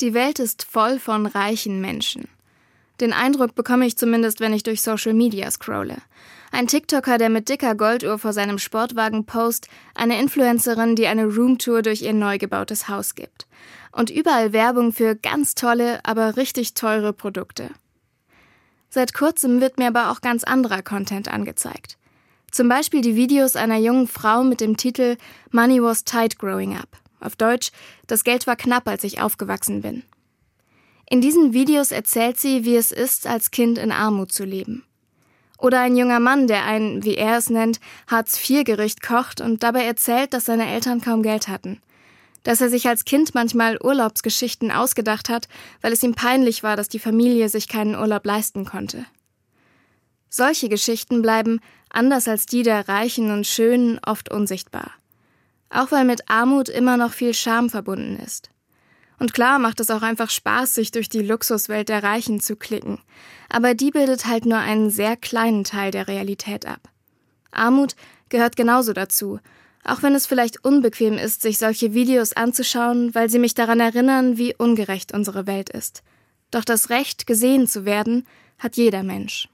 Die Welt ist voll von reichen Menschen. Den Eindruck bekomme ich zumindest, wenn ich durch Social Media scrolle. Ein TikToker, der mit dicker Golduhr vor seinem Sportwagen post, eine Influencerin, die eine Roomtour durch ihr neu gebautes Haus gibt. Und überall Werbung für ganz tolle, aber richtig teure Produkte. Seit kurzem wird mir aber auch ganz anderer Content angezeigt. Zum Beispiel die Videos einer jungen Frau mit dem Titel Money was tight growing up. Auf Deutsch, das Geld war knapp, als ich aufgewachsen bin. In diesen Videos erzählt sie, wie es ist, als Kind in Armut zu leben. Oder ein junger Mann, der ein, wie er es nennt, Hartz-IV-Gericht kocht und dabei erzählt, dass seine Eltern kaum Geld hatten. Dass er sich als Kind manchmal Urlaubsgeschichten ausgedacht hat, weil es ihm peinlich war, dass die Familie sich keinen Urlaub leisten konnte. Solche Geschichten bleiben, anders als die der Reichen und Schönen, oft unsichtbar. Auch weil mit Armut immer noch viel Scham verbunden ist. Und klar macht es auch einfach Spaß, sich durch die Luxuswelt der Reichen zu klicken. Aber die bildet halt nur einen sehr kleinen Teil der Realität ab. Armut gehört genauso dazu, auch wenn es vielleicht unbequem ist, sich solche Videos anzuschauen, weil sie mich daran erinnern, wie ungerecht unsere Welt ist. Doch das Recht, gesehen zu werden, hat jeder Mensch.